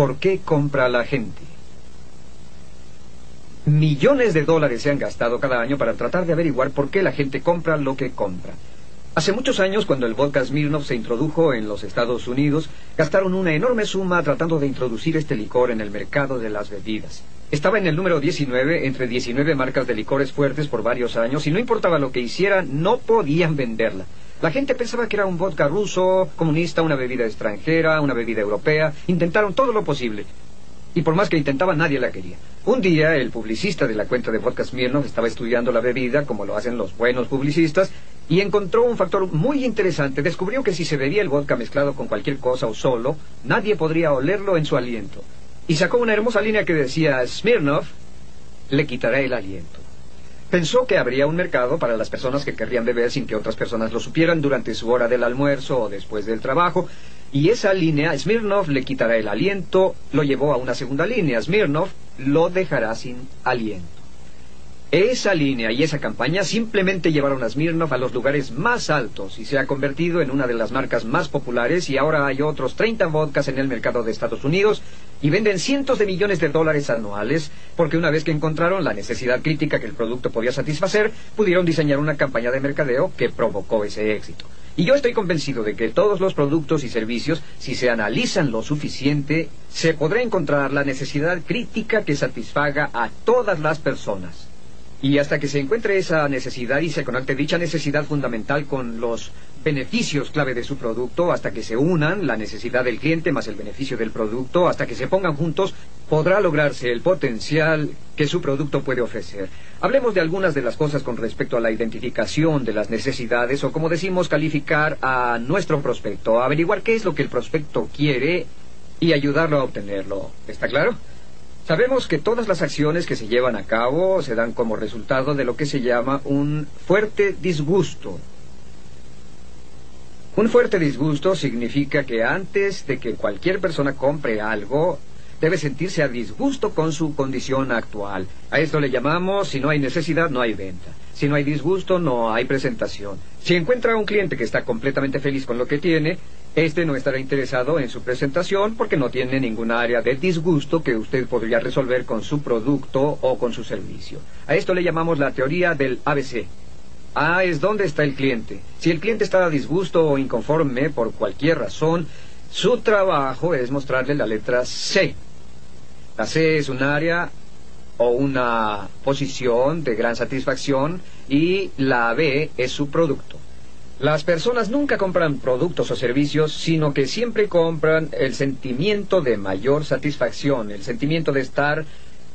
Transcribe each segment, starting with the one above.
¿Por qué compra la gente? Millones de dólares se han gastado cada año para tratar de averiguar por qué la gente compra lo que compra. Hace muchos años, cuando el vodka Smirnoff se introdujo en los Estados Unidos, gastaron una enorme suma tratando de introducir este licor en el mercado de las bebidas. Estaba en el número 19 entre 19 marcas de licores fuertes por varios años y no importaba lo que hicieran, no podían venderla. La gente pensaba que era un vodka ruso, comunista, una bebida extranjera, una bebida europea. Intentaron todo lo posible. Y por más que intentaba, nadie la quería. Un día, el publicista de la cuenta de vodka Smirnoff estaba estudiando la bebida, como lo hacen los buenos publicistas, y encontró un factor muy interesante. Descubrió que si se bebía el vodka mezclado con cualquier cosa o solo, nadie podría olerlo en su aliento. Y sacó una hermosa línea que decía, Smirnoff le quitará el aliento. Pensó que habría un mercado para las personas que querrían beber sin que otras personas lo supieran durante su hora del almuerzo o después del trabajo, y esa línea, Smirnov le quitará el aliento, lo llevó a una segunda línea, Smirnov lo dejará sin aliento. Esa línea y esa campaña simplemente llevaron a Smirnov a los lugares más altos y se ha convertido en una de las marcas más populares y ahora hay otros 30 vodkas en el mercado de Estados Unidos y venden cientos de millones de dólares anuales porque una vez que encontraron la necesidad crítica que el producto podía satisfacer, pudieron diseñar una campaña de mercadeo que provocó ese éxito. Y yo estoy convencido de que todos los productos y servicios, si se analizan lo suficiente, se podrá encontrar la necesidad crítica que satisfaga a todas las personas. Y hasta que se encuentre esa necesidad y se conecte dicha necesidad fundamental con los beneficios clave de su producto, hasta que se unan la necesidad del cliente más el beneficio del producto, hasta que se pongan juntos, podrá lograrse el potencial que su producto puede ofrecer. Hablemos de algunas de las cosas con respecto a la identificación de las necesidades o como decimos calificar a nuestro prospecto, averiguar qué es lo que el prospecto quiere y ayudarlo a obtenerlo. ¿Está claro? Sabemos que todas las acciones que se llevan a cabo se dan como resultado de lo que se llama un fuerte disgusto. Un fuerte disgusto significa que antes de que cualquier persona compre algo, debe sentirse a disgusto con su condición actual. A esto le llamamos, si no hay necesidad, no hay venta. Si no hay disgusto, no hay presentación. Si encuentra un cliente que está completamente feliz con lo que tiene, este no estará interesado en su presentación porque no tiene ninguna área de disgusto que usted podría resolver con su producto o con su servicio. A esto le llamamos la teoría del ABC. A es dónde está el cliente. Si el cliente está a disgusto o inconforme por cualquier razón, su trabajo es mostrarle la letra C. La C es un área o una posición de gran satisfacción y la B es su producto. Las personas nunca compran productos o servicios, sino que siempre compran el sentimiento de mayor satisfacción, el sentimiento de estar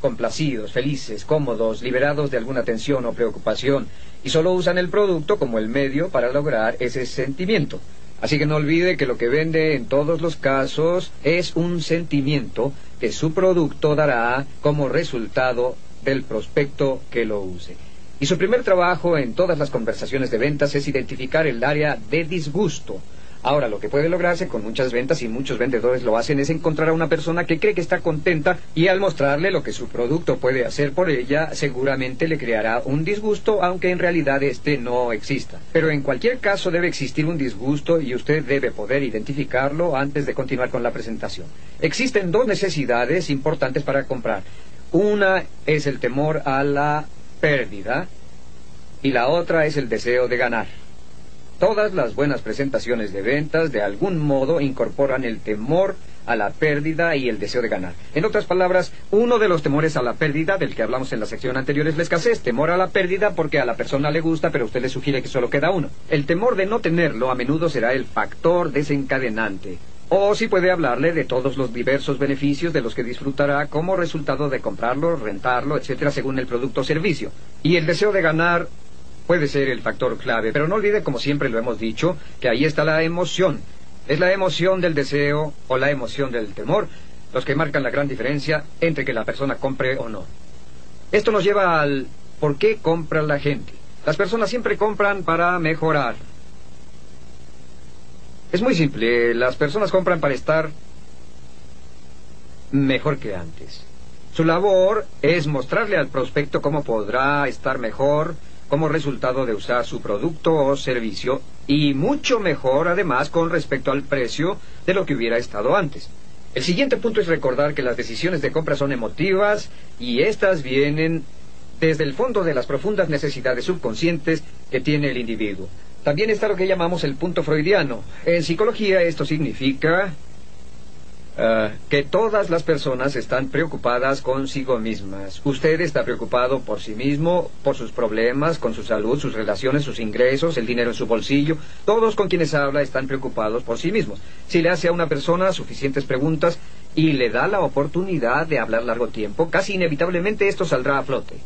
complacidos, felices, cómodos, liberados de alguna tensión o preocupación, y solo usan el producto como el medio para lograr ese sentimiento. Así que no olvide que lo que vende en todos los casos es un sentimiento que su producto dará como resultado del prospecto que lo use. Y su primer trabajo en todas las conversaciones de ventas es identificar el área de disgusto. Ahora, lo que puede lograrse con muchas ventas y muchos vendedores lo hacen es encontrar a una persona que cree que está contenta y al mostrarle lo que su producto puede hacer por ella, seguramente le creará un disgusto, aunque en realidad este no exista. Pero en cualquier caso debe existir un disgusto y usted debe poder identificarlo antes de continuar con la presentación. Existen dos necesidades importantes para comprar. Una es el temor a la pérdida y la otra es el deseo de ganar. Todas las buenas presentaciones de ventas de algún modo incorporan el temor a la pérdida y el deseo de ganar. En otras palabras, uno de los temores a la pérdida del que hablamos en la sección anterior es la escasez. Temor a la pérdida porque a la persona le gusta, pero usted le sugiere que solo queda uno. El temor de no tenerlo a menudo será el factor desencadenante. O si puede hablarle de todos los diversos beneficios de los que disfrutará como resultado de comprarlo, rentarlo, etcétera, según el producto o servicio. Y el deseo de ganar puede ser el factor clave, pero no olvide, como siempre lo hemos dicho, que ahí está la emoción. Es la emoción del deseo o la emoción del temor los que marcan la gran diferencia entre que la persona compre o no. Esto nos lleva al por qué compra la gente. Las personas siempre compran para mejorar, es muy simple. Las personas compran para estar mejor que antes. Su labor es mostrarle al prospecto cómo podrá estar mejor como resultado de usar su producto o servicio y mucho mejor además con respecto al precio de lo que hubiera estado antes. El siguiente punto es recordar que las decisiones de compra son emotivas y estas vienen desde el fondo de las profundas necesidades subconscientes que tiene el individuo. También está lo que llamamos el punto freudiano. En psicología esto significa eh, que todas las personas están preocupadas consigo mismas. Usted está preocupado por sí mismo, por sus problemas, con su salud, sus relaciones, sus ingresos, el dinero en su bolsillo. Todos con quienes habla están preocupados por sí mismos. Si le hace a una persona suficientes preguntas y le da la oportunidad de hablar largo tiempo, casi inevitablemente esto saldrá a flote.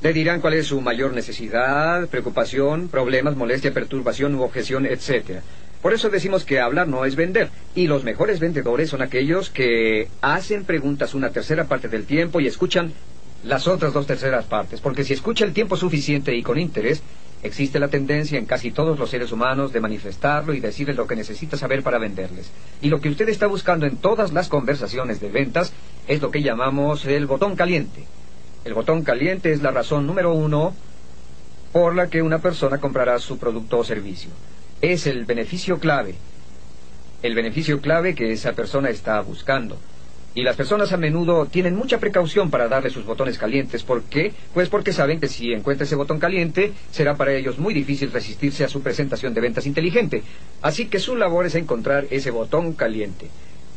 Le dirán cuál es su mayor necesidad, preocupación, problemas, molestia, perturbación u objeción, etc. Por eso decimos que hablar no es vender. Y los mejores vendedores son aquellos que hacen preguntas una tercera parte del tiempo y escuchan las otras dos terceras partes. Porque si escucha el tiempo suficiente y con interés, existe la tendencia en casi todos los seres humanos de manifestarlo y decirles lo que necesita saber para venderles. Y lo que usted está buscando en todas las conversaciones de ventas es lo que llamamos el botón caliente. El botón caliente es la razón número uno por la que una persona comprará su producto o servicio es el beneficio clave, el beneficio clave que esa persona está buscando. Y las personas a menudo tienen mucha precaución para darle sus botones calientes. ¿Por qué? Pues porque saben que si encuentra ese botón caliente, será para ellos muy difícil resistirse a su presentación de ventas inteligente. Así que su labor es encontrar ese botón caliente.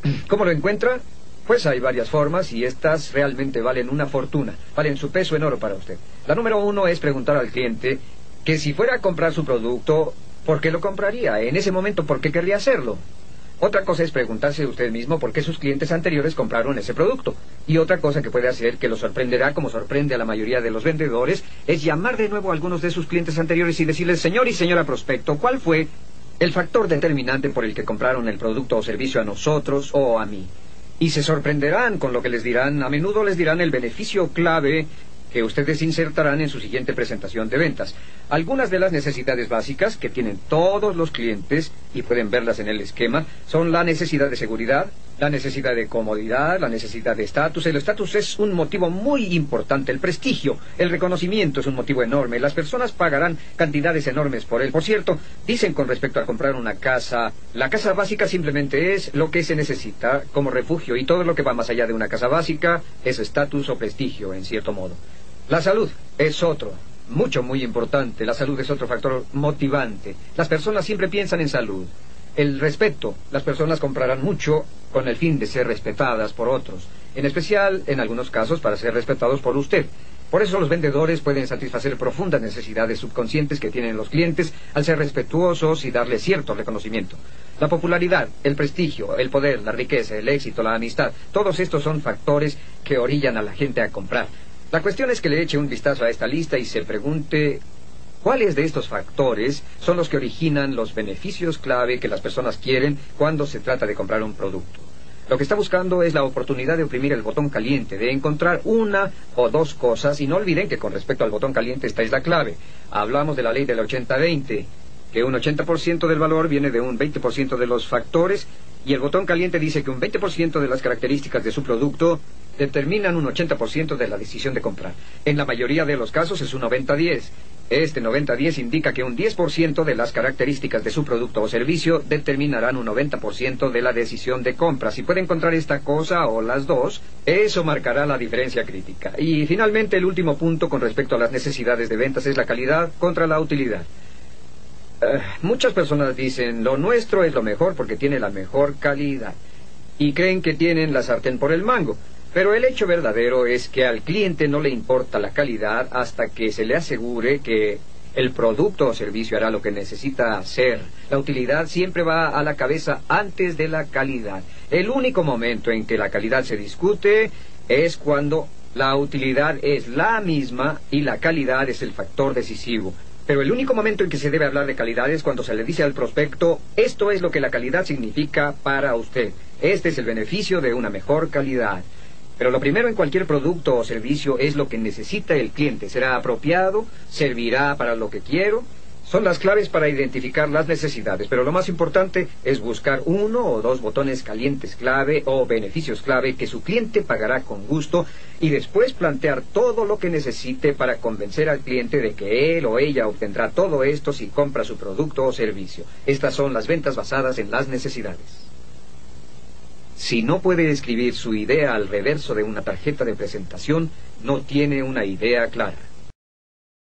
¿Cómo lo encuentra? Pues hay varias formas y estas realmente valen una fortuna, valen su peso en oro para usted. La número uno es preguntar al cliente que si fuera a comprar su producto, ¿Por qué lo compraría? En ese momento, ¿por qué querría hacerlo? Otra cosa es preguntarse usted mismo por qué sus clientes anteriores compraron ese producto. Y otra cosa que puede hacer que lo sorprenderá como sorprende a la mayoría de los vendedores es llamar de nuevo a algunos de sus clientes anteriores y decirles, señor y señora prospecto, ¿cuál fue el factor determinante por el que compraron el producto o servicio a nosotros o a mí? Y se sorprenderán con lo que les dirán. A menudo les dirán el beneficio clave que ustedes insertarán en su siguiente presentación de ventas. Algunas de las necesidades básicas que tienen todos los clientes, y pueden verlas en el esquema, son la necesidad de seguridad, la necesidad de comodidad, la necesidad de estatus. El estatus es un motivo muy importante, el prestigio, el reconocimiento es un motivo enorme. Las personas pagarán cantidades enormes por él. Por cierto, dicen con respecto a comprar una casa, la casa básica simplemente es lo que se necesita como refugio y todo lo que va más allá de una casa básica es estatus o prestigio, en cierto modo. La salud es otro, mucho, muy importante. La salud es otro factor motivante. Las personas siempre piensan en salud. El respeto. Las personas comprarán mucho con el fin de ser respetadas por otros. En especial, en algunos casos, para ser respetados por usted. Por eso los vendedores pueden satisfacer profundas necesidades subconscientes que tienen los clientes al ser respetuosos y darles cierto reconocimiento. La popularidad, el prestigio, el poder, la riqueza, el éxito, la amistad, todos estos son factores que orillan a la gente a comprar. La cuestión es que le eche un vistazo a esta lista y se pregunte cuáles de estos factores son los que originan los beneficios clave que las personas quieren cuando se trata de comprar un producto. Lo que está buscando es la oportunidad de oprimir el botón caliente, de encontrar una o dos cosas, y no olviden que con respecto al botón caliente esta es la clave. Hablamos de la ley del 80-20, que un 80% del valor viene de un 20% de los factores, y el botón caliente dice que un 20% de las características de su producto determinan un 80% de la decisión de comprar. En la mayoría de los casos es un 90-10. Este 90-10 indica que un 10% de las características de su producto o servicio determinarán un 90% de la decisión de compra. Si puede encontrar esta cosa o las dos, eso marcará la diferencia crítica. Y finalmente el último punto con respecto a las necesidades de ventas es la calidad contra la utilidad. Eh, muchas personas dicen, lo nuestro es lo mejor porque tiene la mejor calidad. Y creen que tienen la sartén por el mango. Pero el hecho verdadero es que al cliente no le importa la calidad hasta que se le asegure que el producto o servicio hará lo que necesita hacer. La utilidad siempre va a la cabeza antes de la calidad. El único momento en que la calidad se discute es cuando la utilidad es la misma y la calidad es el factor decisivo. Pero el único momento en que se debe hablar de calidad es cuando se le dice al prospecto, esto es lo que la calidad significa para usted. Este es el beneficio de una mejor calidad. Pero lo primero en cualquier producto o servicio es lo que necesita el cliente. ¿Será apropiado? ¿Servirá para lo que quiero? Son las claves para identificar las necesidades, pero lo más importante es buscar uno o dos botones calientes clave o beneficios clave que su cliente pagará con gusto y después plantear todo lo que necesite para convencer al cliente de que él o ella obtendrá todo esto si compra su producto o servicio. Estas son las ventas basadas en las necesidades. Si no puede escribir su idea al reverso de una tarjeta de presentación, no tiene una idea clara.